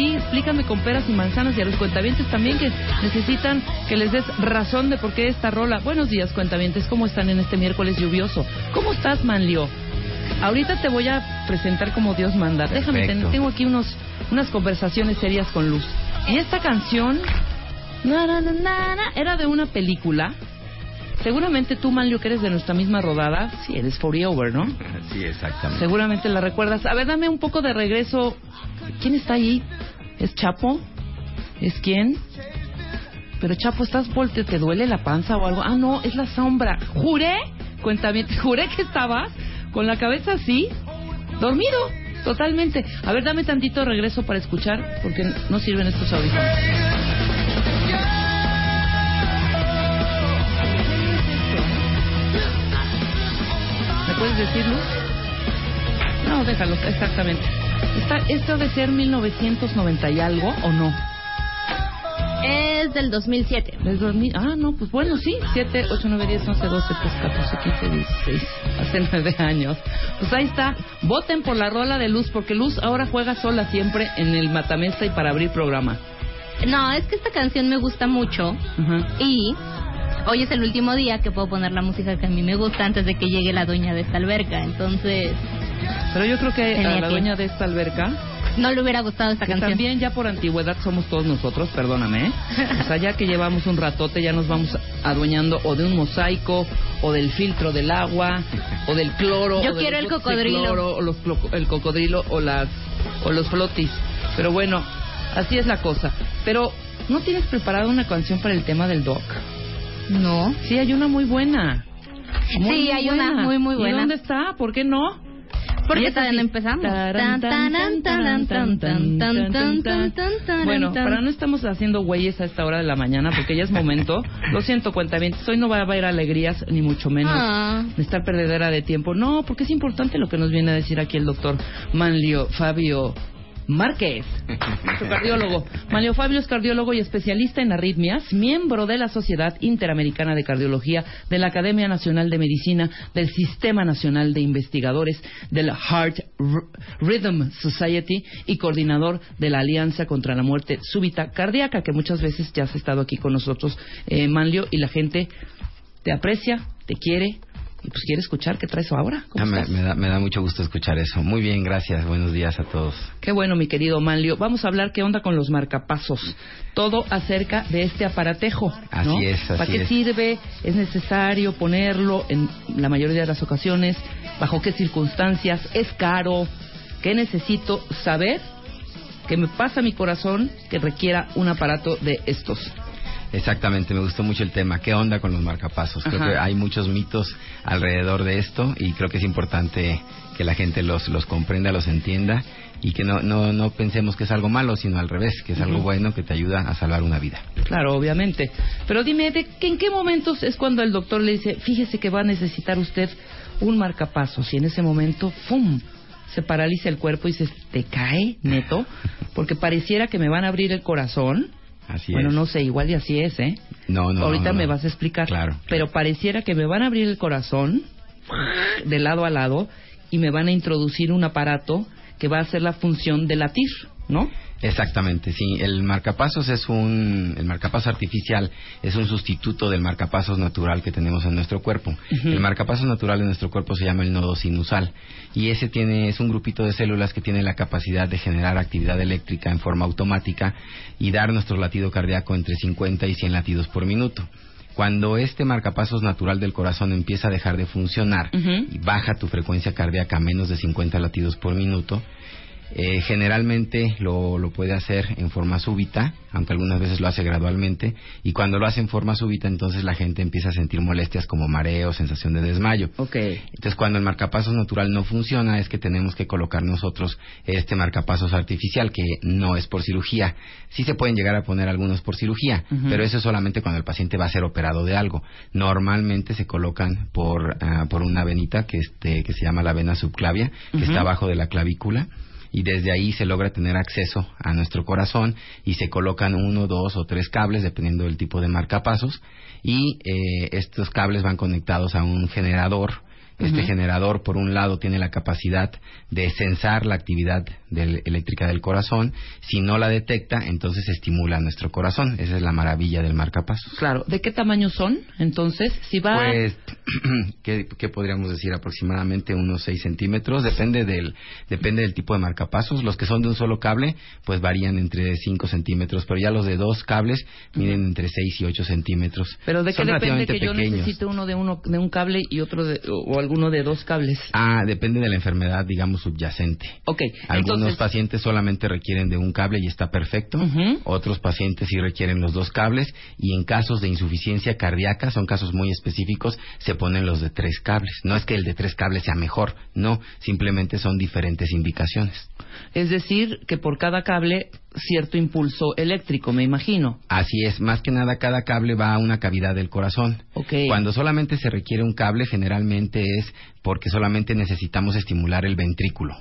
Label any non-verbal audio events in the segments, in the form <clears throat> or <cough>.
Explícame con peras y manzanas y a los cuentavientes también que necesitan que les des razón de por qué esta rola. Buenos días, cuentavientes, ¿cómo están en este miércoles lluvioso? ¿Cómo estás, Manlio? Ahorita te voy a presentar como Dios manda. Déjame, tengo aquí unos, unas conversaciones serias con Luz. En esta canción era de una película. Seguramente tú, Manlio, que eres de nuestra misma rodada, sí, eres Over, ¿no? <laughs> Sí, exactamente. Seguramente la recuerdas. A ver, dame un poco de regreso. ¿Quién está ahí? ¿Es Chapo? ¿Es quién? Pero Chapo, ¿estás volte? ¿Te duele la panza o algo? Ah, no, es la sombra. Juré, cuéntame, juré que estabas con la cabeza así, dormido, totalmente. A ver, dame tantito regreso para escuchar, porque no sirven estos audífonos. ¿Me puedes decirlo? No, déjalo, exactamente. ¿Esto debe ser 1990 y algo o no? Es del 2007. ¿Del 2000? Ah, no, pues bueno, sí. 7, 8, 9, 10, 11, 12, 13, 14, 15, 16. Hace 9 años. Pues ahí está. Voten por la rola de Luz, porque Luz ahora juega sola siempre en el Matamesta y para abrir programa. No, es que esta canción me gusta mucho. Y hoy es el último día que puedo poner la música que a mí me gusta antes de que llegue la dueña de esta alberca. Entonces, pero yo creo que a la dueña de esta alberca no le hubiera gustado esta canción. También ya por antigüedad somos todos nosotros, perdóname. ¿eh? <laughs> O sea, ya que llevamos un ratote ya nos vamos adueñando o de un mosaico o del filtro del agua o del cloro. Yo quiero el cocodrilo. o los, el cocodrilo o las o los flotis. Pero bueno, así es la cosa. Pero ¿no tienes preparada una canción para el tema del doc? No. Sí, hay una muy buena. sí, hay una muy muy buena. ¿Y dónde está? ¿Por qué no? Porque todavía no empezamos. Bueno, para no estamos haciendo güeyes a esta hora de la mañana, porque ya es momento. Lo siento, cuenta bien. Hoy no va a haber alegrías, ni mucho menos ah. de estar perdedera de tiempo. No, porque es importante lo que nos viene a decir aquí el doctor Manlio Fabio Márquez, su <laughs> cardiólogo. Manlio Fabio es cardiólogo y especialista en arritmias, miembro de la Sociedad Interamericana de Cardiología, de la Academia Nacional de Medicina, del Sistema Nacional de Investigadores, del Heart Rhythm Society y coordinador de la Alianza contra la Muerte Súbita Cardíaca, que muchas veces ya has estado aquí con nosotros, eh, Manlio, y la gente te aprecia, te quiere, y pues quiere escuchar qué traes ahora. Ah, me, da, me, da, mucho gusto escuchar eso. Muy bien, gracias. Buenos días a todos. Qué bueno, mi querido Manlio. Vamos a hablar qué onda con los marcapasos. Todo acerca de este aparatejo. Así es, ¿Para qué sirve? ¿Es necesario ponerlo en la mayoría de las ocasiones? ¿Bajo qué circunstancias? ¿Es caro? ¿Qué necesito saber? que me pasa mi corazón que requiera un aparato de estos? Exactamente, me gustó mucho el tema. ¿Qué onda con los marcapasos? Creo que hay muchos mitos alrededor de esto y creo que es importante que la gente los, los comprenda, los entienda y que no, no, no pensemos que es algo malo, sino al revés, que es algo bueno que te ayuda a salvar una vida. Claro, obviamente. Pero dime, ¿de ¿en qué momentos es cuando el doctor le dice, fíjese que va a necesitar usted un marcapasos? Y en ese momento, ¡fum! se paraliza el cuerpo y se te cae, neto, porque pareciera que me van a abrir el corazón. Así bueno, no sé, igual y así es, ¿eh? No, no. Ahorita me vas a explicar. Claro. Pero pareciera que me van a abrir el corazón de lado a lado y me van a introducir un aparato que va a hacer la función de latir, ¿no? Exactamente, sí. El marcapasos es un, el marcapaso artificial es un sustituto del marcapasos natural que tenemos en nuestro cuerpo. El marcapasos natural en nuestro cuerpo se llama el nodo sinusal y ese tiene, es un grupito de células que tiene la capacidad de generar actividad eléctrica en forma automática y dar nuestro latido cardíaco entre 50 y 100 latidos por minuto. Cuando este marcapasos natural del corazón empieza a dejar de funcionar y baja tu frecuencia cardíaca a menos de 50 latidos por minuto, eh, generalmente lo, lo, puede hacer en forma súbita, aunque algunas veces lo hace gradualmente, y cuando lo hace en forma súbita, entonces la gente empieza a sentir molestias como mareo, sensación de desmayo. Okay. Entonces, cuando el marcapasos natural no funciona, es que tenemos que colocar nosotros este marcapasos artificial, que no es por cirugía. Sí se pueden llegar a poner algunos por cirugía, pero eso es solamente cuando el paciente va a ser operado de algo. Normalmente se colocan por, ah, por una venita que, este, que se llama la vena subclavia, que está abajo de la clavícula y desde ahí se logra tener acceso a nuestro corazón y se colocan uno, dos o tres cables dependiendo del tipo de marcapasos y eh, estos cables van conectados a un generador este generador, por un lado, tiene la capacidad de censar la actividad eléctrica del corazón. Si no la detecta, entonces estimula nuestro corazón. Esa es la maravilla del marcapasos. Claro. ¿De qué tamaño son? Entonces, si va... Pues, <clears throat> ¿qué, podríamos decir? Aproximadamente unos 6 centímetros. Depende del, depende del tipo de marcapasos. Los que son de un solo cable, pues varían entre 5 centímetros. Pero ya los de dos cables miden entre 6 y 8 centímetros. ¿Pero de qué depende que yo necesite uno de, uno de un cable y otro de... O alguno de dos cables? Ah, depende de la enfermedad, digamos, subyacente. Ok. Algunos pacientes solamente requieren de un cable y está perfecto. Otros pacientes sí requieren los dos cables. Y en casos de insuficiencia cardíaca, son casos muy específicos, se ponen los de tres cables. No es que el de tres cables sea mejor, no. Simplemente son diferentes indicaciones. Es decir, que por cada cable cierto impulso eléctrico, me imagino. Así es, más que nada cada cable va a una cavidad del corazón. Okay. Cuando solamente se requiere un cable, generalmente es porque solamente necesitamos estimular el ventrículo.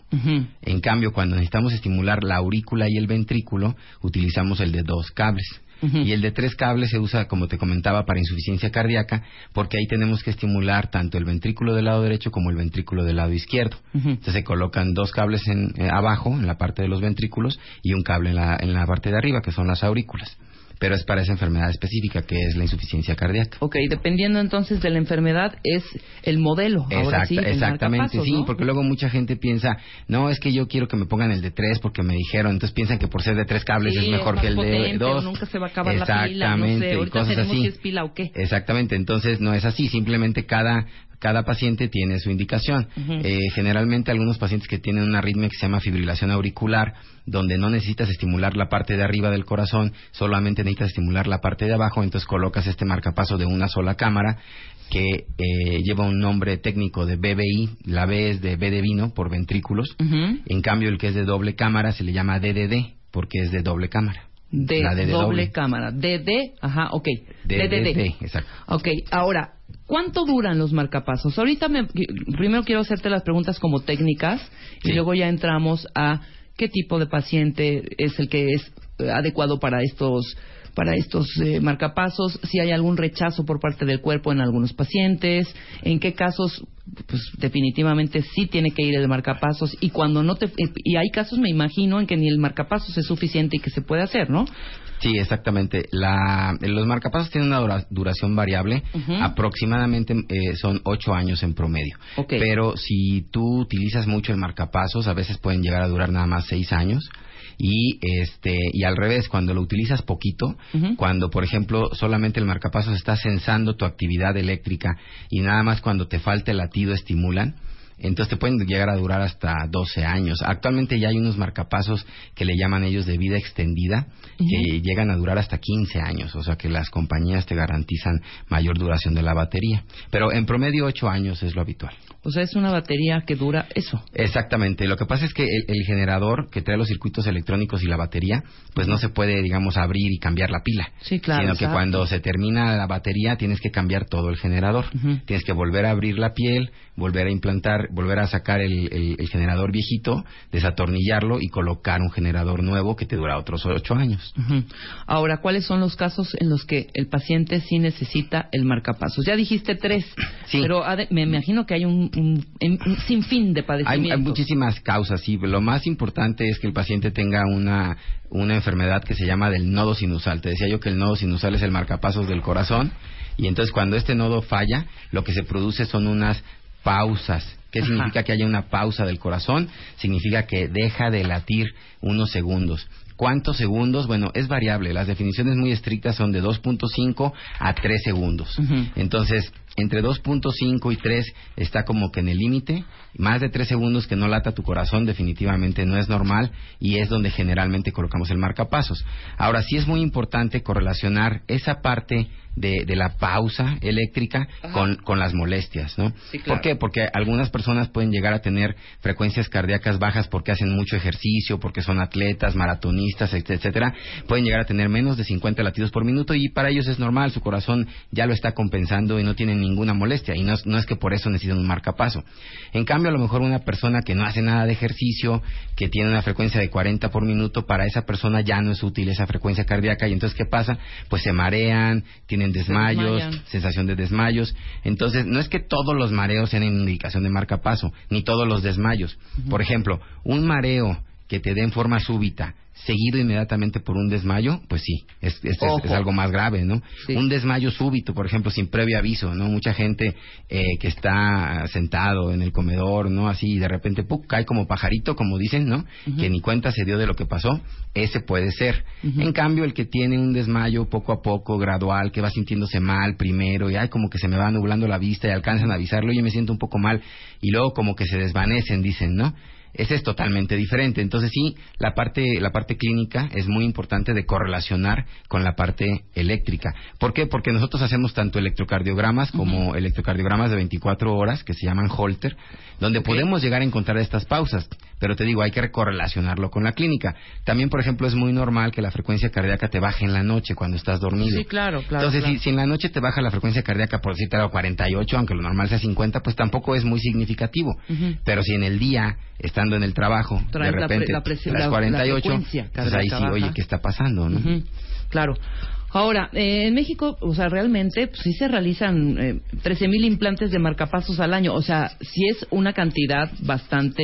En cambio, cuando necesitamos estimular la aurícula y el ventrículo, utilizamos el de dos cables. Y el de tres cables se usa, como te comentaba, para insuficiencia cardíaca, porque ahí tenemos que estimular tanto el ventrículo del lado derecho como el ventrículo del lado izquierdo. Entonces se colocan dos cables en, eh, abajo, en la parte de los ventrículos, y un cable en la, en la parte de arriba, que son las aurículas pero es para esa enfermedad específica que es la insuficiencia cardíaca. Ok, dependiendo entonces de la enfermedad es el modelo. exactamente, sí, porque luego mucha gente piensa, no, es que yo quiero que me pongan el de tres porque me dijeron, entonces piensan que por ser de tres cables es mejor que el de dos. nunca se va a acabar la pila, no sé, cosas así. es pila o qué. Exactamente, entonces no es así, simplemente cada cada paciente tiene su indicación. eh, generalmente algunos pacientes que tienen una arritmia que se llama fibrilación auricular, donde no necesitas estimular la parte de arriba del corazón, solamente necesitas estimular la parte de abajo, entonces colocas este marcapaso de una sola cámara que eh, lleva un nombre técnico de BBI, la B es de B de vino por ventrículos, en cambio el que es de doble cámara se le llama DDD porque es de doble cámara. De, doble, cámara. DD, ajá, ok. DDD, exacto. Ok, ahora, ¿Cuánto duran los marcapasos? Ahorita me, primero quiero hacerte las preguntas como técnicas y luego ya entramos a qué tipo de paciente es el que es eh, adecuado para estos para estos eh, marcapasos, si hay algún rechazo por parte del cuerpo en algunos pacientes, en qué casos pues definitivamente sí tiene que ir el marcapasos y cuando no te y hay casos me imagino en que ni el marcapasos es suficiente y que se puede hacer, ¿no? Sí, exactamente. La, los marcapasos tienen una duración variable, aproximadamente eh, son ocho años en promedio. Pero si tú utilizas mucho el marcapasos, a veces pueden llegar a durar nada más seis años. Y este y al revés cuando lo utilizas poquito cuando por ejemplo solamente el marcapasos está censando tu actividad eléctrica y nada más cuando te falta el latido estimulan entonces te pueden llegar a durar hasta 12 años. Actualmente ya hay unos marcapasos que le llaman ellos de vida extendida, que llegan a durar hasta 15 años, o sea que las compañías te garantizan mayor duración de la batería. Pero en promedio 8 años es lo habitual. O sea, es una batería que dura eso. Exactamente. Lo que pasa es que el, generador que trae los circuitos electrónicos y la batería, pues no se puede, digamos, abrir y cambiar la pila. Sí, claro. Sino que cuando se termina la batería tienes que cambiar todo el generador. Tienes que volver a abrir la piel, volver a implantar, volver a sacar el, generador viejito, desatornillarlo y colocar un generador nuevo que te dura otros ocho años. Ahora, ¿cuáles son los casos en los que el paciente sí necesita el marcapasos? Ya dijiste tres, sí. pero me imagino que hay un un, sinfín de padecimientos. Hay, muchísimas causas, sí. Lo más importante es que el paciente tenga una, una enfermedad que se llama del nodo sinusal. Te decía yo que el nodo sinusal es el marcapasos del corazón y entonces cuando este nodo falla, lo que se produce son unas pausas. ¿Qué significa que haya una pausa del corazón? Significa que deja de latir unos segundos. ¿Cuántos segundos? Bueno, es variable. Las definiciones muy estrictas son de 2.5 a 3 segundos. Entonces, entre 2.5 y 3 está como que en el límite. Más de 3 segundos que no lata tu corazón definitivamente no es normal y es donde generalmente colocamos el marcapasos. Ahora sí es muy importante correlacionar esa parte de, la pausa eléctrica con, con, las molestias, ¿no? ¿Por qué? Porque algunas personas pueden llegar a tener frecuencias cardíacas bajas porque hacen mucho ejercicio, porque son atletas, maratonistas, etcétera. Pueden llegar a tener menos de 50 latidos por minuto y para ellos es normal, su corazón ya lo está compensando y no tienen ninguna molestia y no, no es que por eso necesiten un marcapaso. En cambio, a lo mejor una persona que no hace nada de ejercicio, que tiene una frecuencia de 40 por minuto, para esa persona ya no es útil esa frecuencia cardíaca y entonces ¿qué pasa? Pues se marean, tienen desmayos, sensación de desmayos. Entonces, no es que todos los mareos sean indicación de marcapaso, ni todos los desmayos. Por ejemplo, un mareo que te dé en forma súbita seguido inmediatamente por un desmayo, pues sí, es, es, algo más grave, ¿no? Un desmayo súbito, por ejemplo, sin previo aviso, ¿no? Mucha gente eh, que está sentado en el comedor, ¿no? Así, y de repente, ¡pum!, cae como pajarito, como dicen, ¿no? Que ni cuenta se dio de lo que pasó, ese puede ser. En cambio, el que tiene un desmayo poco a poco, gradual, que va sintiéndose mal primero, y hay como que se me va nublando la vista y alcanzan a avisarlo, y me siento un poco mal, y luego como que se desvanecen, dicen, ¿no? Ese es totalmente diferente. Entonces sí, la parte, la parte clínica es muy importante de correlacionar con la parte eléctrica. ¿Por qué? Porque nosotros hacemos tanto electrocardiogramas como electrocardiogramas de 24 horas, que se llaman Holter, donde podemos llegar a encontrar estas pausas. Pero te digo, hay que correlacionarlo con la clínica. También, por ejemplo, es muy normal que la frecuencia cardíaca te baje en la noche cuando estás dormido. Sí, claro, claro. Entonces, Si, en la noche te baja la frecuencia cardíaca, por decirte a 48, aunque lo normal sea 50, pues tampoco es muy significativo. Pero si en el día estando en el trabajo, de repente, la, las 48, pues ahí sí, oye, ¿qué está pasando? ¿no? Claro. Ahora, eh, en México, o sea, realmente pues, sí se realizan eh, 13.000 implantes de marcapasos al año. O sea, sí es una cantidad bastante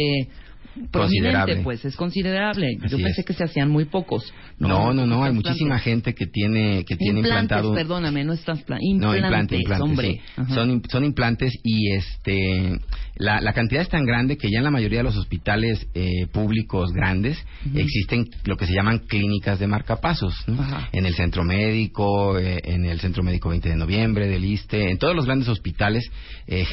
considerable. pues es considerable. Yo pensé que se hacían muy pocos. No, no, no, hay muchísima gente que tiene que tiene implantado perdóname, no es trasplante, no, implantes, hombre. Son son implantes y este la, la, cantidad es tan grande que ya en la mayoría de los hospitales eh, públicos grandes existen lo que se llaman clínicas de marcapasos, En el centro médico, eh, en el centro médico 20 de noviembre, del ISTE, en todos los grandes hospitales eh,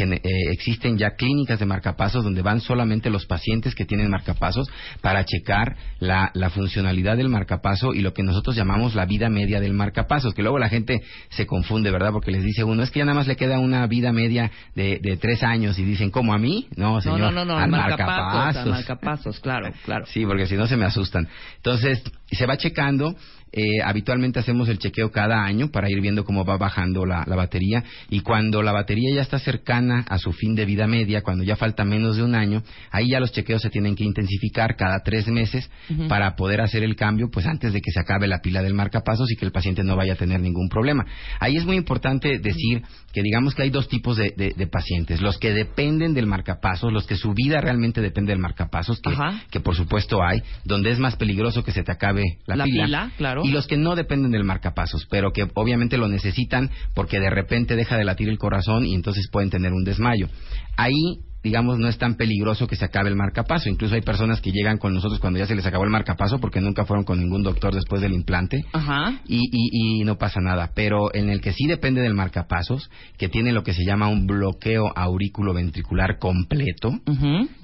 existen ya clínicas de marcapasos donde van solamente los pacientes que tienen marcapasos para checar la, la funcionalidad del marcapaso y lo que nosotros llamamos la vida media del marcapasos, que luego la gente se confunde, ¿verdad? Porque les dice uno, es que ya nada más le queda una vida media de, de tres años y dicen, ¿cómo a mí? No, señor. No, no, no, no marcapasos. marcapasos, claro, claro. <laughs> Sí, porque si no se me asustan. Entonces, se va checando eh, habitualmente hacemos el chequeo cada año para ir viendo cómo va bajando la, batería. Y cuando la batería ya está cercana a su fin de vida media, cuando ya falta menos de un año, ahí ya los chequeos se tienen que intensificar cada tres meses para poder hacer el cambio, pues antes de que se acabe la pila del marcapasos y que el paciente no vaya a tener ningún problema. Ahí es muy importante decir que digamos que hay dos tipos de, pacientes, los que dependen del marcapasos, los que su vida realmente depende del marcapasos, que, que por supuesto hay, donde es más peligroso que se te acabe la, la pila claro y los que no dependen del marcapasos, pero que obviamente lo necesitan porque de repente deja de latir el corazón y entonces pueden tener un desmayo. Ahí digamos, no es tan peligroso que se acabe el marcapaso. Incluso hay personas que llegan con nosotros cuando ya se les acabó el marcapaso porque nunca fueron con ningún doctor después del implante Ajá. Y, y, y, no pasa nada. Pero en el que sí depende del marcapasos, que tiene lo que se llama un bloqueo aurículo ventricular completo,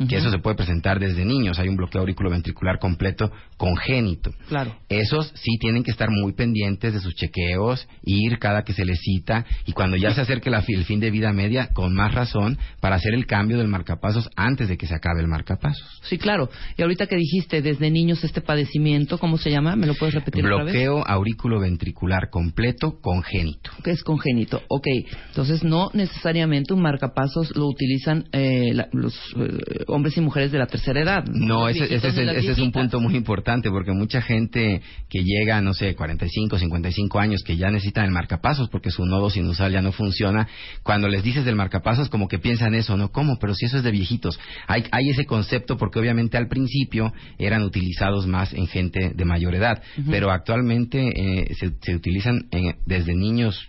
que eso se puede presentar desde niños. Hay un bloqueo aurículo ventricular completo congénito. Claro. Esos sí tienen que estar muy pendientes de sus chequeos, ir cada que se les cita y cuando ya se acerque la, el fin de vida media, con más razón, para hacer el cambio del marcapasos antes de que se acabe el marcapasos. Sí, claro. Y ahorita que dijiste desde niños este padecimiento, ¿cómo se llama? ¿Me lo puedes repetir Bloqueo otra vez? aurículo ventricular completo congénito. ¿Qué es congénito? Ok. Entonces, no necesariamente un marcapasos lo utilizan eh, la, los eh, hombres y mujeres de la tercera edad. No, ese, ese, es, ese es un punto muy importante porque mucha gente que llega, no sé, 45, 55 años, que ya necesitan el marcapasos porque su nodo sinusal ya no funciona, cuando les dices del marcapasos como que piensan eso, ¿no? ¿Cómo? Pero eso es de viejitos. Hay, hay ese concepto porque obviamente al principio eran utilizados más en gente de mayor edad, uh -huh. pero actualmente eh, se, se, utilizan en, desde niños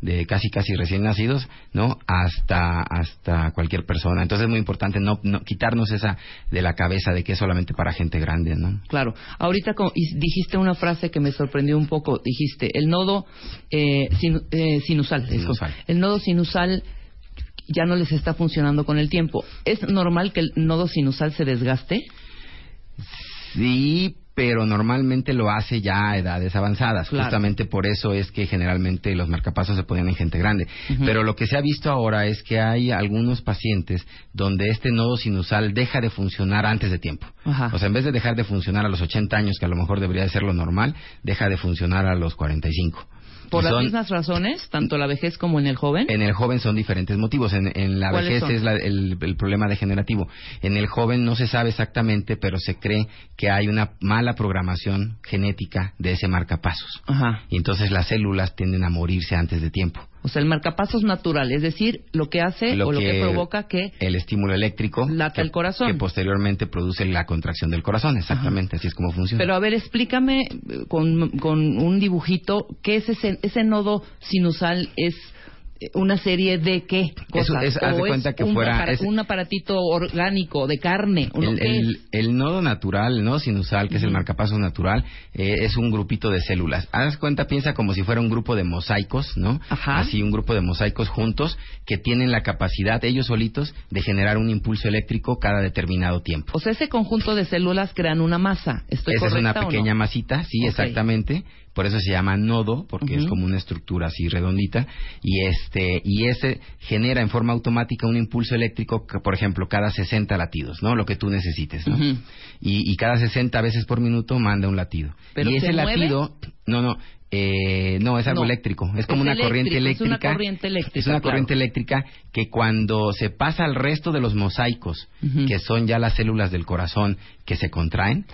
de casi casi recién nacidos, ¿no? Hasta hasta cualquier persona. Entonces es muy importante no, no quitarnos esa de la cabeza de que es solamente para gente grande, ¿no? Claro. Ahorita como, dijiste una frase que me sorprendió un poco. Dijiste el nodo eh, sin, eh, sinusal, sinusal. El nodo sinusal ya no les está funcionando con el tiempo. ¿Es normal que el nodo sinusal se desgaste? Sí, pero normalmente lo hace ya a edades avanzadas. Claro. Justamente por eso es que generalmente los marcapasos se ponen en gente grande. Uh -huh. Pero lo que se ha visto ahora es que hay algunos pacientes donde este nodo sinusal deja de funcionar antes de tiempo. Ajá. O sea, en vez de dejar de funcionar a los 80 años, que a lo mejor debería de ser lo normal, deja de funcionar a los 45. ¿Por las mismas razones, tanto la vejez como en el joven? En el joven son diferentes motivos. En, en la vejez son? es la, el, el, problema degenerativo. En el joven no se sabe exactamente, pero se cree que hay una mala programación genética de ese marcapasos. Ajá. Y entonces las células tienden a morirse antes de tiempo. O sea, el marcapasos natural, es decir, lo que hace lo o lo que que provoca que el estímulo eléctrico lata el corazón. que posteriormente produce la contracción del corazón, exactamente, Ajá. así es como funciona. Pero a ver, explícame con, con un dibujito qué es ese ese nodo sinusal es una serie de qué cosas es, es, haz de cuenta que un, fuera apara, es, un aparatito orgánico de carne ¿o el, el, el, nodo natural el nodo sinusal que uh -huh. es el marcapasos natural eh, es un grupito de células haz cuenta piensa como si fuera un grupo de mosaicos no Ajá. así un grupo de mosaicos juntos que tienen la capacidad ellos solitos de generar un impulso eléctrico cada determinado tiempo o sea ese conjunto de células crean una masa estoy esa es una no? pequeña masita sí okay. exactamente por eso se llama nodo porque uh -huh. es como una estructura así redondita y este y ese genera en forma automática un impulso eléctrico que, por ejemplo cada 60 latidos no lo que tú necesites ¿no? Uh -huh. y, y, cada 60 veces por minuto manda un latido ¿Pero y ese latido no no eh, no, es algo no, eléctrico. Es como es una eléctrico, corriente eléctrica. Es una corriente eléctrica. Es una claro. corriente eléctrica que cuando se pasa al resto de los mosaicos, uh -huh. que son ya las células del corazón que se contraen,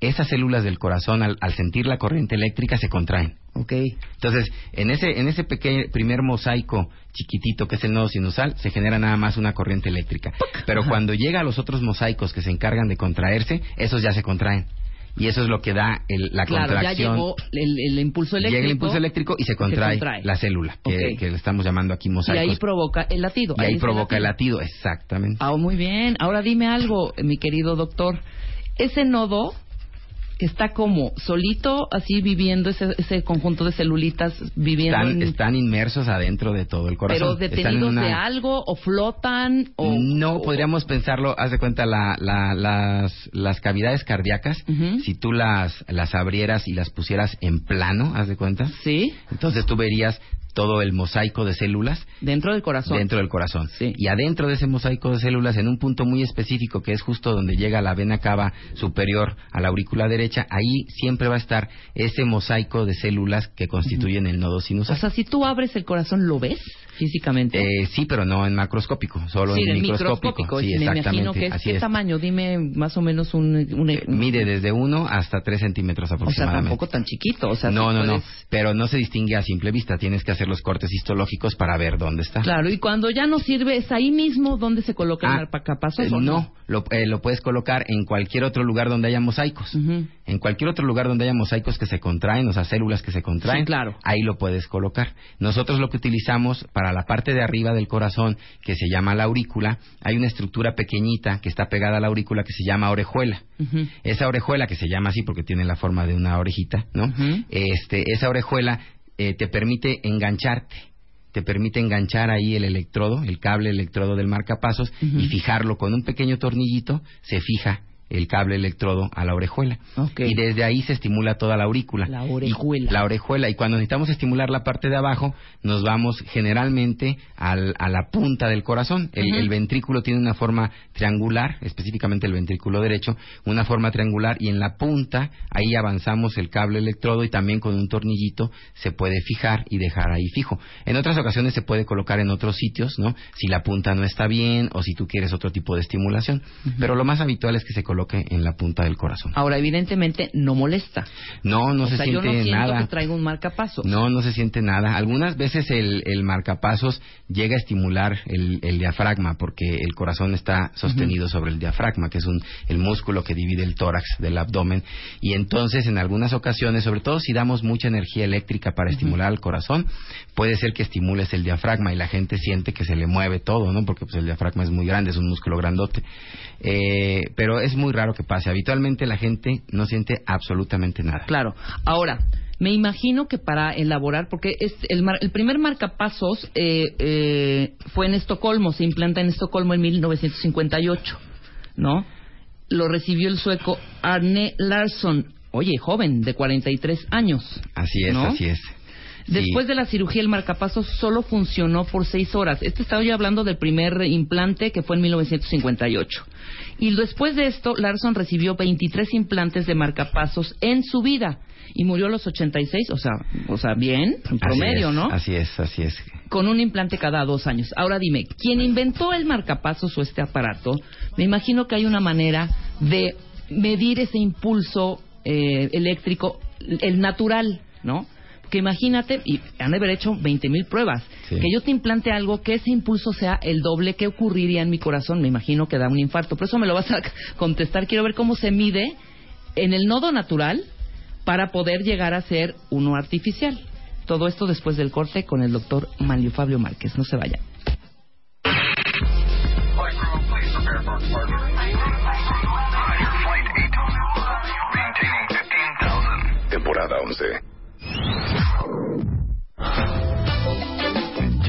esas células del corazón al, al, sentir la corriente eléctrica se contraen. Okay. Entonces, en ese, en ese pequeño primer mosaico chiquitito que es el nodo sinusal, se genera nada más una corriente eléctrica. Pero Ajá. cuando llega a los otros mosaicos que se encargan de contraerse, esos ya se contraen. Y eso es lo que da el, la claro, contracción. Ya llegó el, el, impulso eléctrico. Llega el impulso eléctrico y se contrae, la célula, que, okay. que, le estamos llamando aquí mosaicos. Y ahí provoca el latido. Y ahí, ahí provoca el latido. el latido, exactamente. Ah, muy bien. Ahora dime algo, mi querido doctor. Ese nodo está como solito así viviendo ese, ese conjunto de celulitas viviendo están, en... están inmersos adentro de todo el corazón. Pero detenidos una... de algo o flotan o no o... podríamos pensarlo haz de cuenta la, la, las las cavidades cardíacas uh -huh. si tú las las abrieras y las pusieras en plano haz de cuenta. Sí. Entonces tú verías todo el mosaico de células dentro del corazón. dentro del corazón. Sí. y adentro de ese mosaico de células en un punto muy específico que es justo donde llega la vena cava superior a la aurícula derecha ahí siempre va a estar ese mosaico de células que constituyen uh -huh. el nodo sinusal. O sea si tú abres el corazón lo ves físicamente eh, sí pero no en macroscópico solo sí, en, en microscópico, sí sí me exactamente que es, así qué es. tamaño dime más o menos un, un, un... Eh, mide desde 1 hasta 3 centímetros aproximadamente o sea tampoco tan chiquito o sea no si no puedes... no pero no se distingue a simple vista tienes que hacer los cortes histológicos para ver dónde está. Claro, y cuando ya no sirve, ¿es ahí mismo donde se coloca el ah, marcapasos? Eh, no, Lo, eh, lo, puedes colocar en cualquier otro lugar donde haya mosaicos. En cualquier otro lugar donde haya mosaicos que se contraen, o sea, células que se contraen, claro. ahí lo puedes colocar. Nosotros lo que utilizamos para la parte de arriba del corazón, que se llama la aurícula, hay una estructura pequeñita que está pegada a la aurícula que se llama orejuela. Esa orejuela, que se llama así porque tiene la forma de una orejita, ¿no? este, esa orejuela eh, te permite engancharte te permite enganchar ahí el electrodo, el cable electrodo del marcapasos y fijarlo. Con un pequeño tornillito, se fija el cable electrodo a la orejuela. Y desde ahí se estimula toda la aurícula. La orejuela. la orejuela. Y cuando necesitamos estimular la parte de abajo, nos vamos generalmente al, a la punta del corazón. El, ventrículo tiene una forma triangular, específicamente el ventrículo derecho, una forma triangular y en la punta ahí avanzamos el cable electrodo y también con un tornillito se puede fijar y dejar ahí fijo. En otras ocasiones se puede colocar en otros sitios, ¿no? Si la punta no está bien o si tú quieres otro tipo de estimulación. Pero lo más habitual es que se coloque en la punta del corazón. Ahora, evidentemente, no molesta. No, no se siente yo no nada. Que traigo un marcapasos. No, no se siente nada. Algunas veces el, el marcapasos llega a estimular el, diafragma porque el corazón está sostenido sobre el diafragma, que es un, el músculo que divide el tórax del abdomen. Y entonces, en algunas ocasiones, sobre todo si damos mucha energía eléctrica para estimular al corazón, puede ser que estimules el diafragma y la gente siente que se le mueve todo, ¿no? Porque pues, el diafragma es muy grande, es un músculo grandote. Eh, pero es muy raro que pase. Habitualmente la gente no siente absolutamente nada. Claro. Ahora, me imagino que para elaborar, porque es el, el primer marcapasos eh, eh, fue en Estocolmo, se implanta en Estocolmo en 1958, ¿no? Lo recibió el sueco Arne Larsson, oye, joven, de 43 años. Así es, así es. Después de la cirugía, el marcapasos solo funcionó por seis horas. Este estaba yo hablando del primer implante que fue en 1958. Y después de esto, Larson recibió 23 implantes de marcapasos en su vida y murió a los 86, o sea, o sea, bien, en promedio, ¿no? Así es, así es. Con un implante cada dos años. Ahora dime, ¿quién inventó el marcapasos o este aparato? Me imagino que hay una manera de medir ese impulso eh, eléctrico, el natural, ¿no? Que imagínate, y han de haber hecho 20.000 pruebas, que yo te implante algo que ese impulso sea el doble que ocurriría en mi corazón, me imagino que da un infarto. Por eso me lo vas a <laughs> contestar, quiero ver cómo se mide en el nodo natural para poder llegar a ser uno artificial. Todo esto después del corte con el doctor Manlio Fabio Márquez. No se vaya. Temporada 11.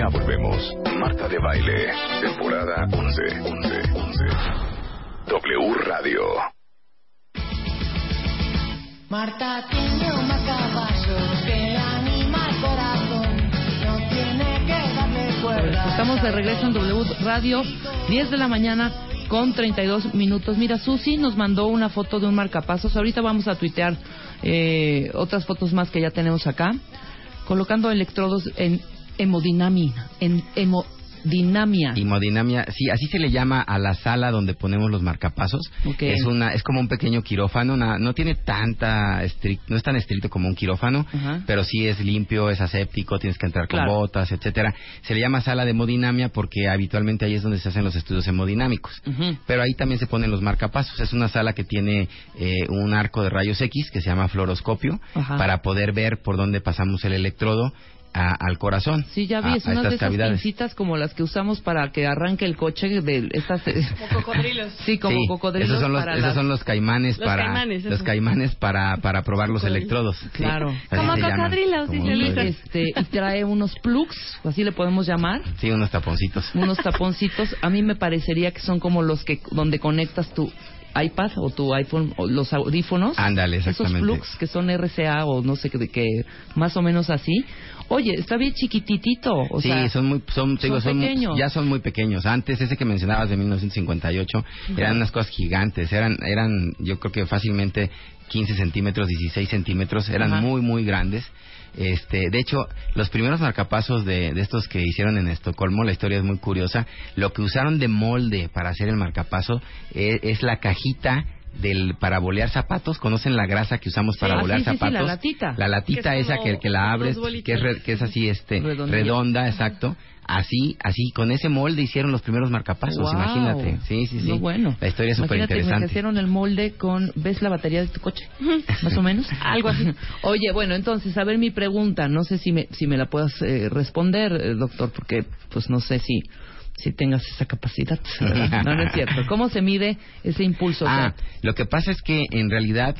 Ya volvemos. Marta de Baile, temporada 11, 11, 11. W Radio. Marta tiene un caballo que anima el corazón. No tiene que darle cuerda. Estamos de regreso en W Radio, 10 de la mañana con 32 minutos. Mira, Susi nos mandó una foto de un marcapasos. Ahorita vamos a tuitear eh, otras fotos más que ya tenemos acá colocando electrodos en hemodinamia, en hemodinamia. Hemodinamia, sí, así se le llama a la sala donde ponemos los marcapasos. Es una, es como un pequeño quirófano, no tiene tanta no es tan estricto como un quirófano, pero sí es limpio, es aséptico, tienes que entrar con botas, etcétera. Se le llama sala de hemodinamia porque habitualmente ahí es donde se hacen los estudios hemodinámicos. Pero ahí también se ponen los marcapasos. Es una sala que tiene eh, un arco de rayos X que se llama fluoroscopio para poder ver por dónde pasamos el electrodo al corazón. Sí, ya vi, es una de esas pincitas como las que usamos para que arranque el coche de estas eh, como cocodrilos. Sí, como cocodrilos. Esos son los, esos son los caimanes para los caimanes para para probar los electrodos. Claro. Como cocodrilos, este, y trae unos plugs, así le podemos llamar. Sí, unos taponcitos. Unos taponcitos. A mí me parecería que son como los que donde conectas tu iPad o tu iPhone o los audífonos. Ándale, exactamente. Esos plugs que son RCA o no sé qué, que más o menos así. Oye, está bien chiquititito. O sí, son muy, son, pequeños. ya son muy pequeños. Antes, ese que mencionabas de 1958, eran unas cosas gigantes. Eran, eran, yo creo que fácilmente 15 centímetros, 16 centímetros. Eran muy, muy grandes. Este, de hecho, los primeros marcapasos de, de, estos que hicieron en Estocolmo, la historia es muy curiosa. Lo que usaron de molde para hacer el marcapaso es, es la cajita del para bolear zapatos. ¿Conocen la grasa que usamos para Ah, bolear sí, sí, sí, zapatos? la latita. La latita Que es esa como- que, que la abres, que es, re- que es así, este, Redondilla. redonda, exacto. Así, así, con ese molde hicieron los primeros marcapasos, Wow. imagínate. Sí, sí, sí. No, bueno. La historia es súper interesante. hicieron el molde con... ¿Ves la batería de tu coche? <laughs> Más o menos. Algo así. <laughs> Oye, bueno, entonces, a ver mi pregunta. No sé si me, si me la puedas eh, responder, eh, doctor, porque pues no sé si si tengas esa capacidad. <laughs> No, no es cierto. ¿Cómo se mide ese impulso? Ah, lo que pasa es que en realidad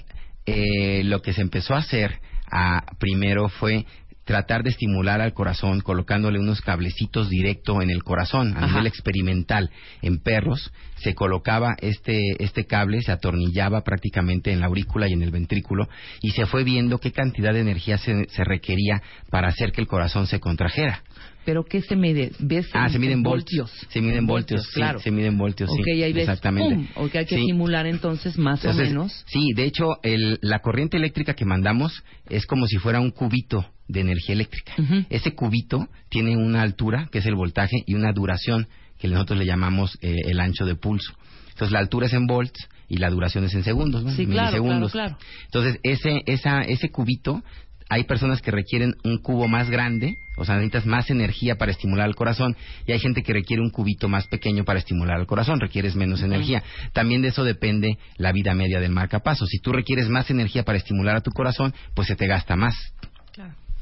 eh, lo que se empezó a hacer ah, primero fue tratar de estimular al corazón colocándole unos cablecitos directo en el corazón a Ajá. nivel experimental en perros se colocaba este este cable se atornillaba prácticamente en la aurícula y en el ventrículo y se fue viendo qué cantidad de energía se, se requería para hacer que el corazón se contrajera ¿Pero qué se mide? ¿Ves Ah, se miden en voltios. Se miden voltios, sí, claro. se miden voltios, sí. Ok, ahí ves, Exactamente. pum, ok, hay que Sí. simular entonces más Entonces, o menos. Sí, de hecho, el- la corriente eléctrica que mandamos es como si fuera un cubito de energía eléctrica. Ese cubito tiene una altura, que es el voltaje, y una duración, que nosotros le llamamos eh, el ancho de pulso. Entonces, la altura es en volts y la duración es en segundos, ¿no? Sí, claro, milisegundos. claro, claro. Entonces, ese, esa, ese cubito, hay personas que requieren un cubo más grande, o sea, necesitas más energía para estimular el corazón, y hay gente que requiere un cubito más pequeño para estimular el corazón, requieres menos energía. También de eso depende la vida media del marcapaso. Si tú requieres más energía para estimular a tu corazón, pues se te gasta más.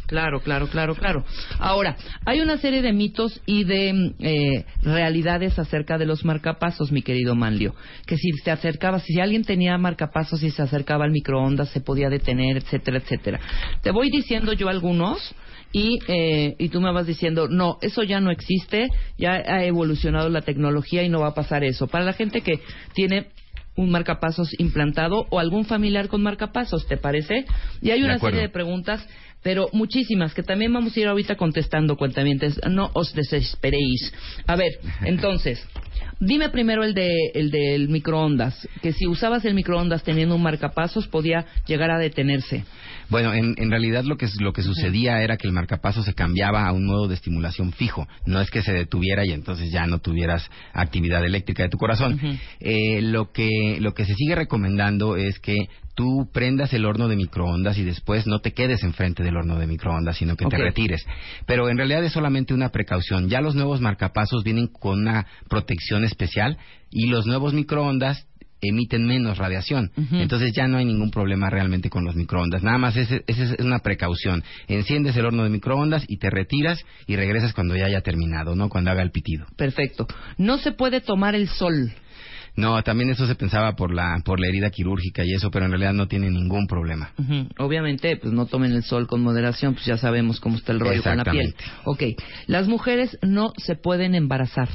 Claro, claro, claro, claro. Ahora, hay una serie de mitos y de eh, realidades acerca de los marcapasos, mi querido Manlio. Que si se acercaba, si alguien tenía marcapasos y se acercaba al microondas, se podía detener, etcétera, etcétera. Te voy diciendo yo algunos y, eh, y tú me vas diciendo, no, eso ya no existe, ya ha evolucionado la tecnología y no va a pasar eso. Para la gente que tiene un marcapasos implantado o algún familiar con marcapasos, ¿te parece? Y hay De una acuerdo. serie de preguntas, pero muchísimas, que también vamos a ir ahorita contestando, cuentamientos. No os desesperéis. A ver, <laughs> entonces, dime primero el, de, el del microondas, que si usabas el microondas teniendo un marcapasos podía llegar a detenerse. Bueno, en, en realidad lo que, lo que sucedía era que el marcapaso se cambiaba a un modo de estimulación fijo. No es que se detuviera y entonces ya no tuvieras actividad eléctrica de tu corazón. Eh, lo, que, lo que se sigue recomendando es que tú prendas el horno de microondas y después no te quedes enfrente del horno de microondas, sino que te retires. Pero en realidad es solamente una precaución. Ya los nuevos marcapasos vienen con una protección especial y los nuevos microondas emiten menos radiación. Entonces ya no hay ningún problema realmente con los microondas. Nada más esa es, una precaución. Enciendes el horno de microondas y te retiras y regresas cuando ya haya terminado, ¿no? Cuando haga el pitido. Perfecto. No se puede tomar el sol. No, también eso se pensaba por la por la herida quirúrgica y eso, pero en realidad no tiene ningún problema. Obviamente, pues no tomen el sol con moderación, pues ya sabemos cómo está el rollo con la piel. Ok, las mujeres no se pueden embarazar.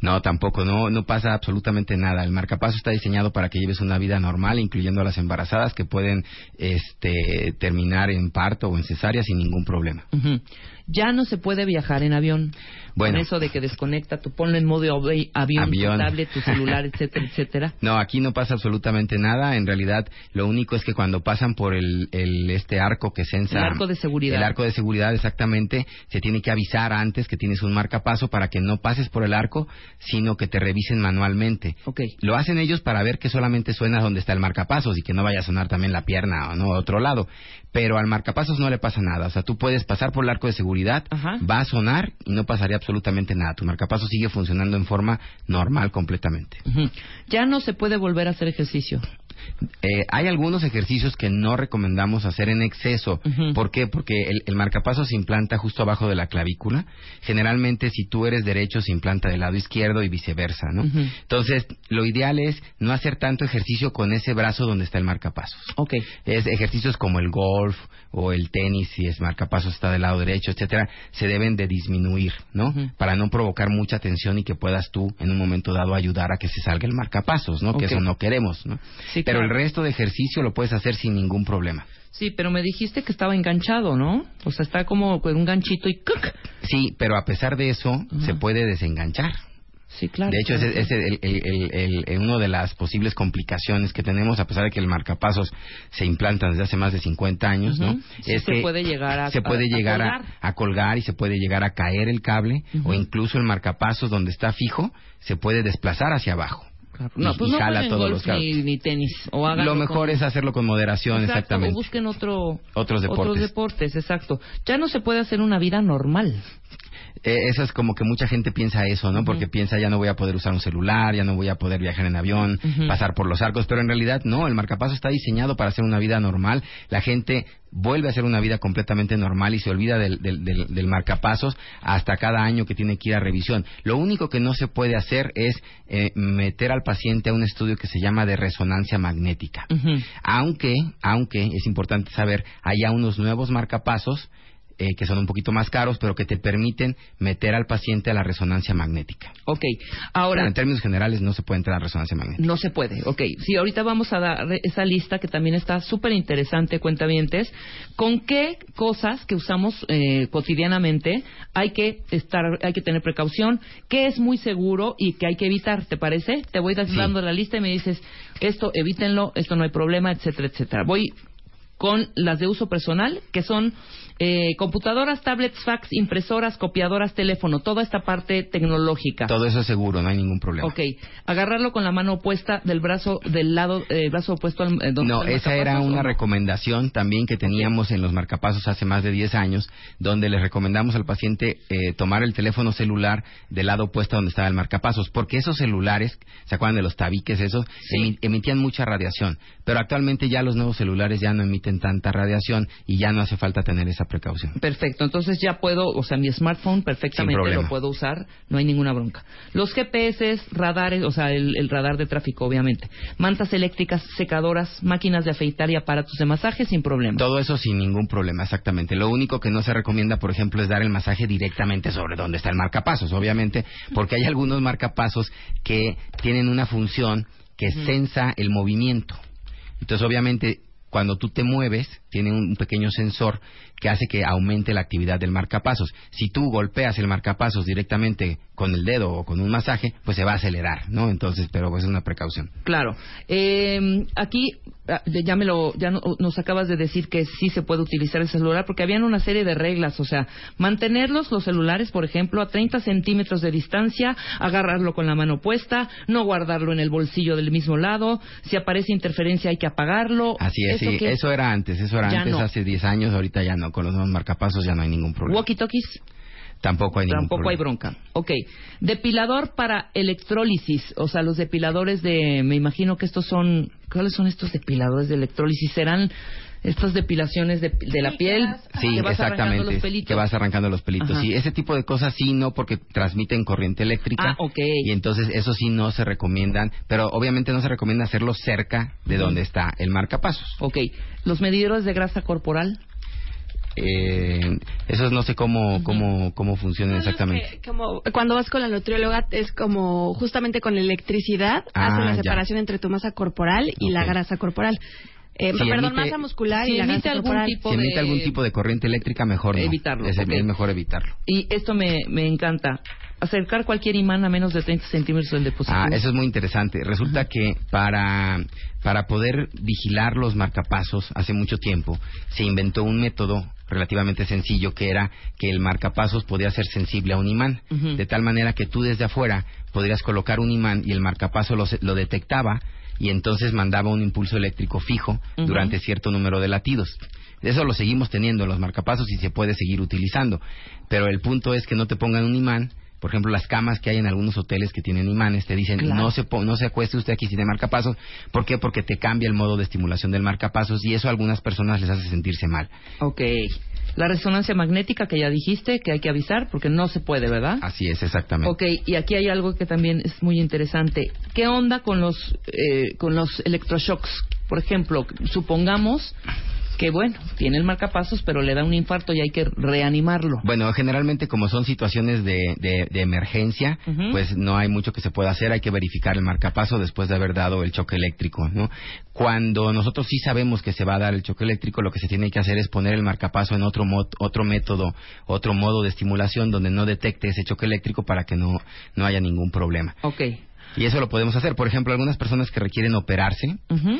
No, tampoco, no, no pasa absolutamente nada. El marcapaso está diseñado para que lleves una vida normal, incluyendo a las embarazadas que pueden este, terminar en parto o en cesárea sin ningún problema. Ya no se puede viajar en avión. Bueno. Con eso de que desconecta, tú ponlo en modo avi- avión, Avión. tu tablet, tu celular, <laughs> etcétera, etcétera. No, aquí no pasa absolutamente nada. En realidad, lo único es que cuando pasan por el, el- este arco que censa... El arco de seguridad. El arco de seguridad, exactamente. Se tiene que avisar antes que tienes un marcapaso para que no pases por el arco, sino que te revisen manualmente. Ok. Lo hacen ellos para ver que solamente suena donde está el marcapasos y que no vaya a sonar también la pierna o no a otro lado. Pero al marcapasos no le pasa nada. O sea, tú puedes pasar por el arco de seguridad, Ajá. va a sonar y no pasaría absolutamente nada. Tu marcapasos sigue funcionando en forma normal completamente. Ya no se puede volver a hacer ejercicio. Eh, hay algunos ejercicios que no recomendamos hacer en exceso. ¿Por qué? Porque el, el marcapaso se implanta justo abajo de la clavícula. Generalmente, si tú eres derecho, se implanta del lado izquierdo y viceversa, ¿no? Entonces, lo ideal es no hacer tanto ejercicio con ese brazo donde está el marcapasos. Ok. Es ejercicios como el golf o el tenis, si es marcapasos está del lado derecho, etcétera, se deben de disminuir, ¿no? Para no provocar mucha tensión y que puedas tú en un momento dado ayudar a que se salga el marcapasos, ¿no? Que eso no queremos, ¿no? Sí, Pero claro. el resto de ejercicio lo puedes hacer sin ningún problema. Sí, pero me dijiste que estaba enganchado, ¿no? O sea, está como con un ganchito y... ¡cuc! Sí, pero a pesar de eso, se puede desenganchar. Sí, claro. de hecho, es el- una de las posibles complicaciones que tenemos, a pesar de que el marcapasos se implanta desde hace más de 50 años, ¿no? Sí, es se que puede llegar a- se puede a- a llegar colgar. a, colgar y se puede llegar a caer el cable o incluso el marcapasos donde está fijo se puede desplazar hacia abajo. No, y, pues y no jala jueguen todos golf los carros. ni, ni tenis. O Lo mejor con- es hacerlo con moderación, Exacto, exactamente. O busquen otro, Otros deportes. otros deportes, exacto. Ya no se puede hacer una vida normal. Eh, eso es como que mucha gente piensa eso, ¿no? Porque piensa ya no voy a poder usar un celular, ya no voy a poder viajar en avión, pasar por los arcos, pero en realidad no, el marcapaso está diseñado para hacer una vida normal. La gente vuelve a hacer una vida completamente normal y se olvida del, del, del- del marcapasos hasta cada año que tiene que ir a revisión. Lo único que no se puede hacer es eh, meter al paciente a un estudio que se llama de resonancia magnética. Aunque, aunque es importante saber, hay ya unos nuevos marcapasos eh, que son un poquito más caros, pero que te permiten meter al paciente a la resonancia magnética. Ok, Pero ahora en términos generales no se puede entrar a resonancia magnética. no se puede. Ok, sí, ahorita vamos a dar esa lista que también está súper interesante, cuentavientes. ¿Con qué cosas que usamos eh, cotidianamente hay que estar, hay que tener precaución? ¿Qué es muy seguro y que hay que evitar? ¿Te parece? Te voy Sí. dando la lista y me dices esto evítenlo, esto no hay problema, etcétera, etcétera. Voy con las de uso personal, que son eh, computadoras, tablets, fax, impresoras, copiadoras, teléfono, toda esta parte tecnológica. Todo eso es seguro, no hay ningún problema. Ok, agarrarlo con la mano opuesta del brazo, del lado, eh, brazo opuesto al eh, donde No, esa era marcapasos, ¿o una no? recomendación también que teníamos en los marcapasos hace más de 10 años, donde les recomendamos al paciente eh, tomar el teléfono celular del lado opuesto donde estaba el marcapasos, porque esos celulares, ¿se acuerdan de los tabiques esos? Sí. Emi- emitían mucha radiación, pero actualmente ya los nuevos celulares ya no emiten tanta radiación y ya no hace falta tener esa precaución. Perfecto, entonces ya puedo, o sea, mi smartphone perfectamente lo puedo usar, no hay ninguna bronca. Los GPS, radares, o sea, el, el radar de tráfico, obviamente. Mantas eléctricas, secadoras, máquinas de afeitar y aparatos de masaje sin problema. Todo eso sin ningún problema, exactamente. Lo único que no se recomienda, por ejemplo, es dar el masaje directamente sobre donde está el marcapasos, obviamente, porque hay algunos marcapasos que tienen una función que sensa el movimiento. Entonces, obviamente, cuando tú te mueves, tiene un pequeño sensor que hace que aumente la actividad del marcapasos. Si tú golpeas el marcapasos directamente con el dedo o con un masaje, pues se va a acelerar, ¿no? Entonces, pero pues es una precaución. Claro. Eh, aquí ah, ya me lo, ya no- nos acabas de decir que sí se puede utilizar el celular porque habían una serie de reglas, o sea, mantenerlos los celulares, por ejemplo, a 30 centímetros de distancia, agarrarlo con la mano puesta, no guardarlo en el bolsillo del mismo lado, si aparece interferencia hay que apagarlo. Así es, ¿Eso sí. Eso era antes, eso antes, no. hace 10 años, ahorita ya no. Con los nuevos marcapasos ya no hay ningún problema. Walkie-talkies. Tampoco hay ningún Tampoco hay problema. bronca. Ok. Depilador para electrólisis. O sea, los depiladores de. Me imagino que estos son. ¿Cuáles son estos depiladores de electrólisis? ¿Serán estas depilaciones de, de la piel? Sí, que vas arrancando exactamente. los pelitos? Que vas arrancando los pelitos. Ajá. Sí, ese tipo de cosas sí, no, porque transmiten corriente eléctrica. Ah, ok. Y entonces eso sí no se recomiendan. Pero obviamente no se recomienda hacerlo cerca de donde está el marcapasos. Ok. ¿Los medidores de grasa corporal? Eh, esos no sé cómo, cómo, cómo funcionan exactamente. Que como cuando vas con la nutrióloga es como justamente con electricidad Ah, hacen la ya. separación entre tu masa corporal y la grasa corporal. Eh, Si perdón, emite- masa muscular si y la emite grasa algún corporal. tipo Si emite de- algún tipo de corriente eléctrica, mejor no. Evitarlo, Es, mejor evitarlo. Y esto me, me encanta. Acercar cualquier imán a menos de 30 centímetros del dispositivo. Ah, eso es muy interesante. Resulta que para, para poder vigilar los marcapasos hace mucho tiempo se inventó un método relativamente sencillo que era que el marcapasos podía ser sensible a un imán. De tal manera que tú desde afuera podrías colocar un imán y el marcapaso lo, se- lo detectaba y entonces mandaba un impulso eléctrico fijo durante cierto número de latidos. Eso lo seguimos teniendo en los marcapasos y se puede seguir utilizando. Pero el punto es que no te pongan un imán. Por ejemplo, las camas que hay en algunos hoteles que tienen imanes te dicen Claro. no se po- no se acueste usted aquí si tiene marcapasos. ¿Por qué? Porque te cambia el modo de estimulación del marcapasos y eso a algunas personas les hace sentirse mal. Ok. La resonancia magnética que ya dijiste que hay que avisar porque no se puede, ¿verdad? Así es, exactamente. Ok, y aquí hay algo que también es muy interesante. ¿Qué onda con los, eh, con los electroshocks? Por ejemplo, supongamos que, bueno, tiene el marcapasos, pero le da un infarto y hay que reanimarlo. Bueno, generalmente como son situaciones de, de- de emergencia, pues no hay mucho que se pueda hacer, hay que verificar el marcapaso después de haber dado el choque eléctrico, ¿no? Cuando nosotros sí sabemos que se va a dar el choque eléctrico, lo que se tiene que hacer es poner el marcapaso en otro, mo- otro método, otro modo de estimulación donde no detecte ese choque eléctrico para que no, no haya ningún problema. Ok. Y eso lo podemos hacer. Por ejemplo, algunas personas que requieren operarse,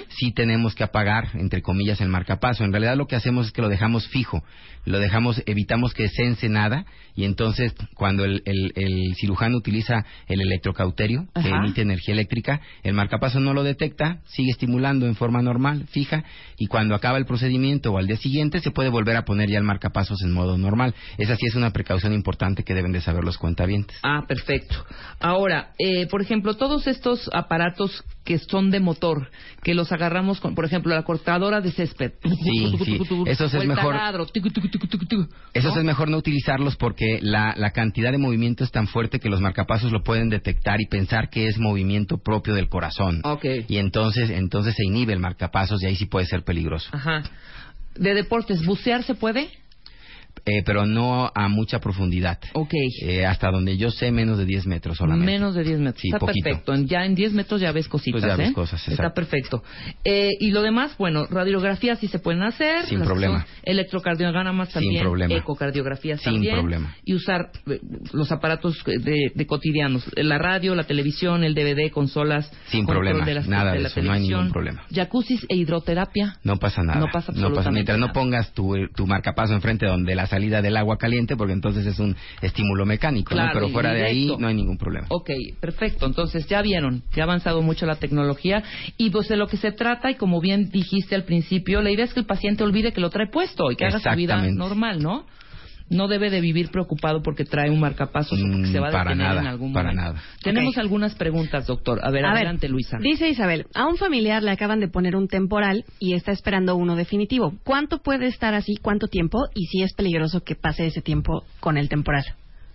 sí tenemos que apagar, entre comillas, el marcapaso. En realidad lo que hacemos es que lo dejamos fijo, lo dejamos, evitamos que sense nada y entonces cuando el, el, cirujano utiliza el electrocauterio, que emite energía eléctrica, el marcapaso no lo detecta, sigue estimulando en forma normal, fija, y cuando acaba el procedimiento o al día siguiente se puede volver a poner ya el marcapasos en modo normal. Esa sí es una precaución importante que deben de saber los cuentavientes. Ah, perfecto. Ahora, eh, por ejemplo, todos estos aparatos que son de motor, que los agarramos con, por ejemplo, la cortadora de césped. Sí, sí. Eso es mejor. Eso es mejor no utilizarlos porque la, la cantidad de movimiento es tan fuerte que los marcapasos lo pueden detectar y pensar que es movimiento propio del corazón. Okay. Y entonces, entonces se inhibe el marcapasos y ahí sí puede ser peligroso. Ajá. De deportes, ¿bucear se puede? Eh, pero no a mucha profundidad. Ok. Eh, hasta donde yo sé, menos de 10 metros solamente. Menos de 10 metros. Está perfecto. Ya en 10 metros ya ves cositas. Pues ya ves ¿eh? cosas, Está perfecto. Eh, y lo demás, bueno, radiografías sí se pueden hacer. Sin problema. Electrocardiogramas también. Sin problema. Ecocardiografías Sin también. problema. Y usar eh, los aparatos de, de, cotidianos. La radio, la televisión, el DVD, consolas. Sin problema. De nada de, de eso. No hay ningún problema. Jacuzzis e hidroterapia. No pasa nada. No pasa absolutamente no pasa, Mientras nada. no pongas tu, tu marcapaso enfrente donde la salida del agua caliente, porque entonces es un estímulo mecánico, claro, ¿no? Pero fuera directo. de ahí no hay ningún problema. Ok, perfecto. Entonces ya vieron, ya ha avanzado mucho la tecnología y pues de lo que se trata y como bien dijiste al principio, la idea es que el paciente olvide que lo trae puesto y que haga su vida normal, ¿no? No debe de vivir preocupado porque trae un marcapasos o porque se va a detener nada, en algún para momento. nada. Tenemos algunas preguntas, doctor. A ver, A ver, adelante, Luisa. Dice Isabel, a un familiar le acaban de poner un temporal y está esperando uno definitivo. ¿Cuánto puede estar así? ¿Cuánto tiempo? Y si es peligroso que pase ese tiempo con el temporal.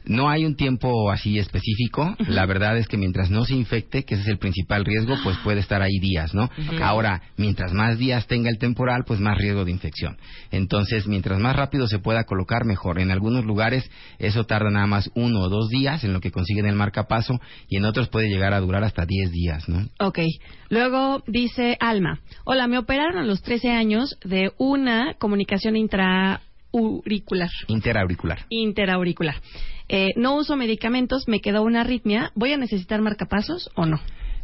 No hay un tiempo así específico. La verdad es que mientras no se infecte, que ese es el principal riesgo, pues puede estar ahí días, ¿no? Ahora, mientras más días tenga el temporal, pues más riesgo de infección. Entonces, mientras más rápido se pueda colocar, mejor. En algunos lugares eso tarda nada más uno o dos días en lo que consiguen el marcapaso y en otros puede llegar a durar hasta 10 días, ¿no? Ok. Luego dice Alma, hola, me operaron a los 13 años de una comunicación intraauricular. Interauricular. Interauricular. Eh, no uso medicamentos, me quedó una arritmia. ¿Voy a necesitar marcapasos o no?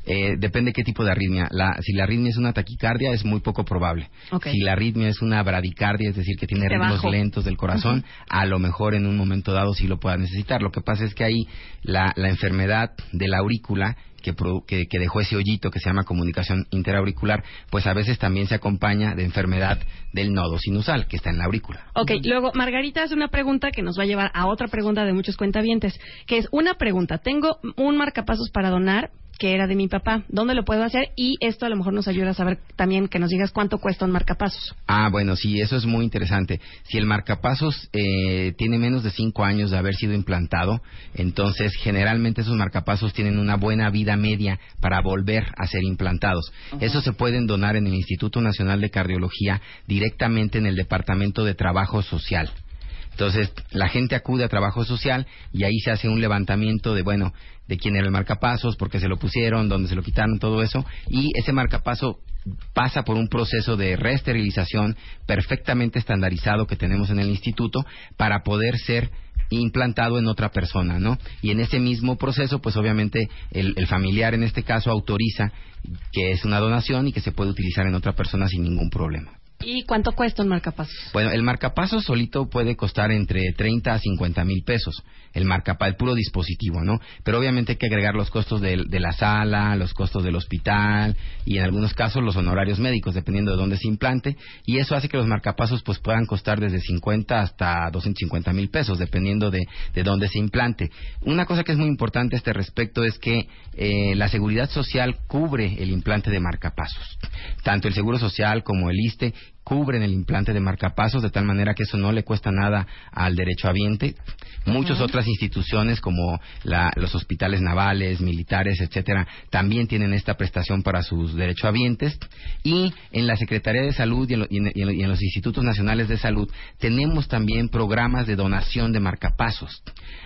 Eh, depende qué tipo de arritmia. La, si la arritmia es una taquicardia, es muy poco probable. Si la arritmia es una bradicardia, es decir, que tiene ritmos lentos del corazón, a lo mejor en un momento dado sí lo pueda necesitar. Lo que pasa es que ahí la, la enfermedad de la aurícula que, produ- que, que dejó ese hoyito que se llama comunicación interauricular, pues a veces también se acompaña de enfermedad del nodo sinusal, que está en la aurícula. Ok, luego Margarita hace una pregunta que nos va a llevar a otra pregunta de muchos cuentavientes, que es una pregunta. Tengo un marcapasos para donar que era de mi papá. ¿Dónde lo puedo hacer? Y esto a lo mejor nos ayuda a saber también que nos digas cuánto cuesta un marcapasos. Ah, bueno, sí, eso es muy interesante. Si el marcapasos eh, tiene menos de cinco años de haber sido implantado, entonces generalmente esos marcapasos tienen una buena vida media para volver a ser implantados. Esos se pueden donar en el Instituto Nacional de Cardiología directamente en el Departamento de Trabajo Social. Entonces, la gente acude a trabajo social y ahí se hace un levantamiento de, bueno, de quién era el marcapasos, por qué se lo pusieron, dónde se lo quitaron, todo eso. Y ese marcapaso pasa por un proceso de reesterilización perfectamente estandarizado que tenemos en el instituto para poder ser implantado en otra persona, ¿no? Y en ese mismo proceso, pues obviamente el, el familiar en este caso autoriza que es una donación y que se puede utilizar en otra persona sin ningún problema. ¿Y cuánto cuesta un marcapasos? Bueno, el marcapaso solito puede costar entre 30 a 50 mil pesos. El marcapa, el puro dispositivo, ¿no? Pero obviamente hay que agregar los costos de, de la sala, los costos del hospital y en algunos casos los honorarios médicos, dependiendo de dónde se implante. Y eso hace que los marcapasos pues puedan costar desde 50 hasta 250 mil pesos, dependiendo de, de dónde se implante. Una cosa que es muy importante a este respecto es que eh, la seguridad social cubre el implante de marcapasos. Tanto el Seguro Social como el ISTE cubren el implante de marcapasos de tal manera que eso no le cuesta nada al derechohabiente. Muchas otras instituciones como la- los hospitales navales, militares, etcétera, también tienen esta prestación para sus derechohabientes y en la Secretaría de Salud y en, lo- y en- y en lo- y en los institutos nacionales de salud tenemos también programas de donación de marcapasos.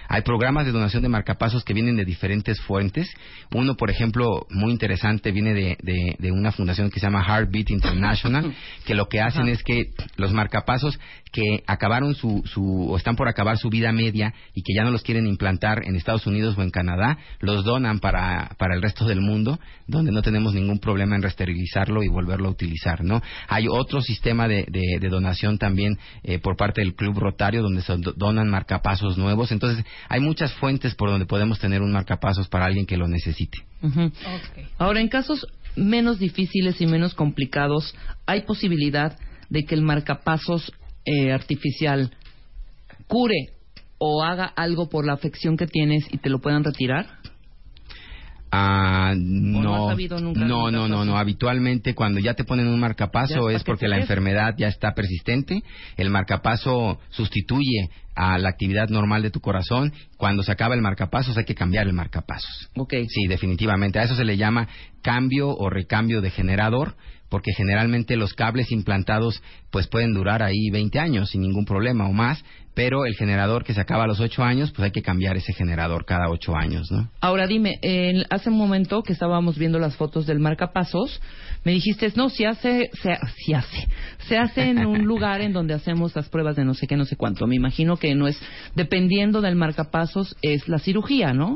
Hay programas de donación de marcapasos que vienen de diferentes fuentes. Uno, por ejemplo, muy interesante, viene de, de- de una fundación que se llama Heartbeat International, <laughs> que lo que hace hacen es que los marcapasos que acabaron su, su, o están por acabar su vida media y que ya no los quieren implantar en Estados Unidos o en Canadá, los donan para, para el resto del mundo, donde no tenemos ningún problema en resterilizarlo y volverlo a utilizar, ¿no? Hay otro sistema de, de, donación también eh, por parte del Club Rotario, donde se donan marcapasos nuevos. Entonces, hay muchas fuentes por donde podemos tener un marcapasos para alguien que lo necesite. Ahora, en casos menos difíciles y menos complicados, ¿hay posibilidad de que el marcapasos eh, artificial cure o haga algo por la afección que tienes y te lo puedan retirar? Ah, no, no, no, no, no, Habitualmente cuando ya te ponen un marcapaso es porque la enfermedad ya está persistente. El marcapaso sustituye a la actividad normal de tu corazón. Cuando se acaba el marcapasos hay que cambiar el marcapasos. Okay. Sí, definitivamente. A eso se le llama cambio o recambio de generador porque generalmente los cables implantados pues pueden durar ahí 20 años sin ningún problema o más, pero el generador que se acaba a los 8 años, pues hay que cambiar ese generador cada 8 años, ¿no? Ahora dime, hace un momento que estábamos viendo las fotos del marcapasos, me dijiste, no, si hace, se, hace, se hace en un <laughs> lugar en donde hacemos las pruebas de no sé qué, no sé cuánto. Me imagino que no es, dependiendo del marcapasos, es la cirugía, ¿no?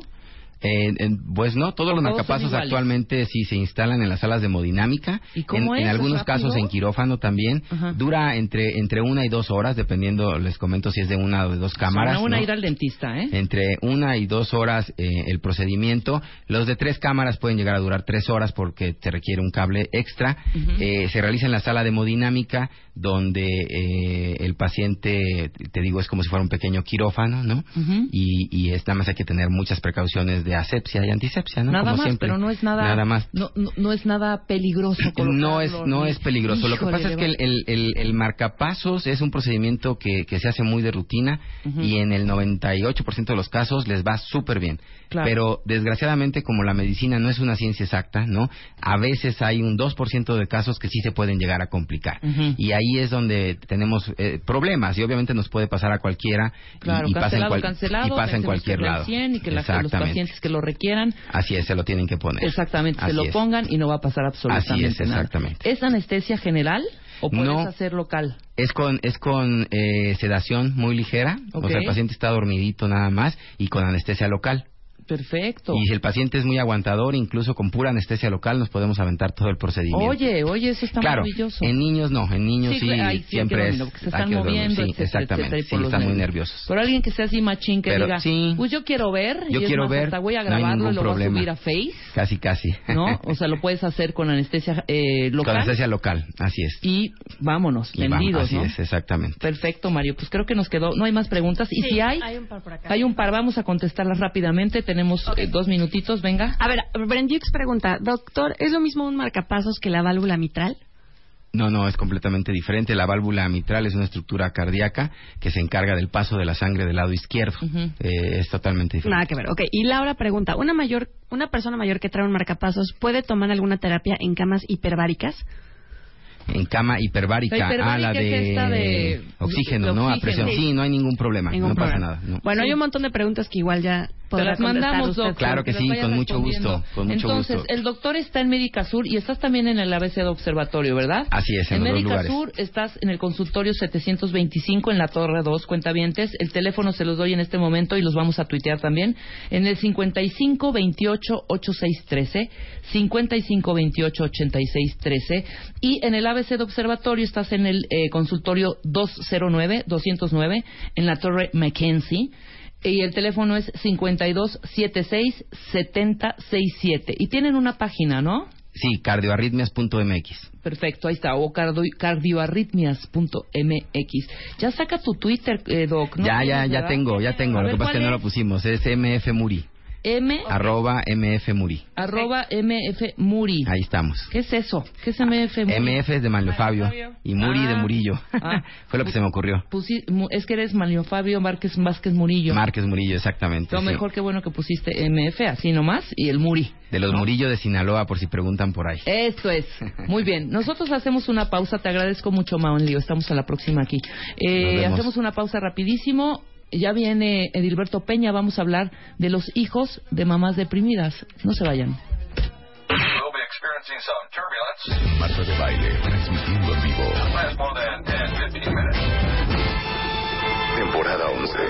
Eh, pues no, todos los marcapasos actualmente sí se instalan en las salas de hemodinámica. en, algunos casos en quirófano también. Dura entre entre una y dos horas, dependiendo, les comento si es de una o de dos cámaras. una ir al dentista, ¿eh? Entre una y dos horas eh, el procedimiento. Los de tres cámaras pueden llegar a durar tres horas porque se requiere un cable extra. Eh, se realiza en la sala de hemodinámica donde eh, el paciente, te digo, es como si fuera un pequeño quirófano, ¿no? y, y es, nada más hay que tener muchas precauciones de asepsia y antisepsia, ¿no? Nada más, pero no es nada, nada más. No, no, es nada peligroso. No es, no es peligroso. Lo que pasa es que el, el, el, marcapasos es un procedimiento que, que se hace muy de rutina y en el 98% de los casos les va súper bien. Pero desgraciadamente, como la medicina no es una ciencia exacta, ¿no? A veces hay un 2% de casos que sí se pueden llegar a complicar. Y ahí es donde tenemos eh, problemas y obviamente nos puede pasar a cualquiera y, pasa en, y pasa en cualquier lado. Y que los pacientes que lo requieran. Así es, se lo tienen que poner. Exactamente, se lo pongan y no va a pasar absolutamente Así es, exactamente. ¿Es anestesia general? ¿O puedes no, hacer local? Es con, es con eh, sedación muy ligera, o sea, el paciente está dormidito nada más y con anestesia local. Perfecto. Y si el paciente es muy aguantador, incluso con pura anestesia local nos podemos aventar todo el procedimiento. Oye, oye, eso está claro, maravilloso. En niños no, en niños sí, siempre es. se están moviendo, sí, exactamente, sí, están muy nerviosos. Pero alguien que sea así machín que diga, pues yo quiero ver, yo y quiero más, ver, hasta voy a grabarlo y lo voy a subir a Face. Casi, casi. ¿No? <laughs> O sea, lo puedes hacer con anestesia eh, local. Con anestesia local, así es. Y vámonos, vendidos, así es, exactamente. Perfecto, Mario. Pues creo que nos quedó, no hay más preguntas. Y si hay, hay un par por acá. Hay un par, vamos a contestarlas rápidamente. Tenemos eh, dos minutitos, venga. A ver, Brendux pregunta, doctor, ¿es lo mismo un marcapasos que la válvula mitral? No, no, es completamente diferente. La válvula mitral es una estructura cardíaca que se encarga del paso de la sangre del lado izquierdo. Eh, es totalmente diferente. Nada que ver. Ok, y Laura pregunta, ¿una, mayor, ¿una persona mayor que trae un marcapasos puede tomar alguna terapia en camas hiperbáricas? en cama hiperbárica, a la de, oxígeno, ¿no? A presión. Sí. no hay ningún problema, no pasa nada. Bueno, hay un montón de preguntas que igual ya te las mandamos, Claro que, sí, con mucho gusto. Entonces, el doctor está en Médica Sur y estás también en el ABC de Observatorio, ¿verdad? Así es, en, en Médica Sur estás en el consultorio 725 en la Torre 2, Cuentavientes. El teléfono se los doy en este momento y los vamos a tuitear también. En el 55 28 8613, 55 28 8613 y en el ABC de Observatorio estás en el eh, consultorio 209 209 en la Torre Mackenzie y el teléfono es 5276-7067. Y tienen una página, ¿no? Sí, cardioarritmias.mx. Perfecto, ahí está, o cardioarritmias.mx. Ya saca tu Twitter, eh, Doc. Ya, ya, ya tengo, ya tengo. Lo que pasa es que no lo pusimos, es MF Muri. M. Arroba MF Muri. Arroba MF Muri. Ahí estamos. ¿Qué es eso? ¿Qué es MF Muri? MF es de Manlio Fabio y Muri de ah. Murillo. Ah. <laughs> Fue lo que se me ocurrió. es que eres Manlio Fabio Márquez Vázquez Murillo. Márquez Murillo, exactamente. Lo mejor que bueno que pusiste MF, así nomás, y el Muri. De los Murillo de Sinaloa, por si preguntan por ahí. Esto es. Muy bien. Nosotros hacemos una pausa. Te agradezco mucho, Lío. Estamos a la próxima aquí. Eh, hacemos una pausa rapidísimo ya viene Edilberto Peña, vamos a hablar de los hijos de mamás deprimidas. No se vayan. Experiencing some turbulence. Marta de baile, transmitiendo en vivo. Last more than 10, 15 minutes. Temporada 11. 11.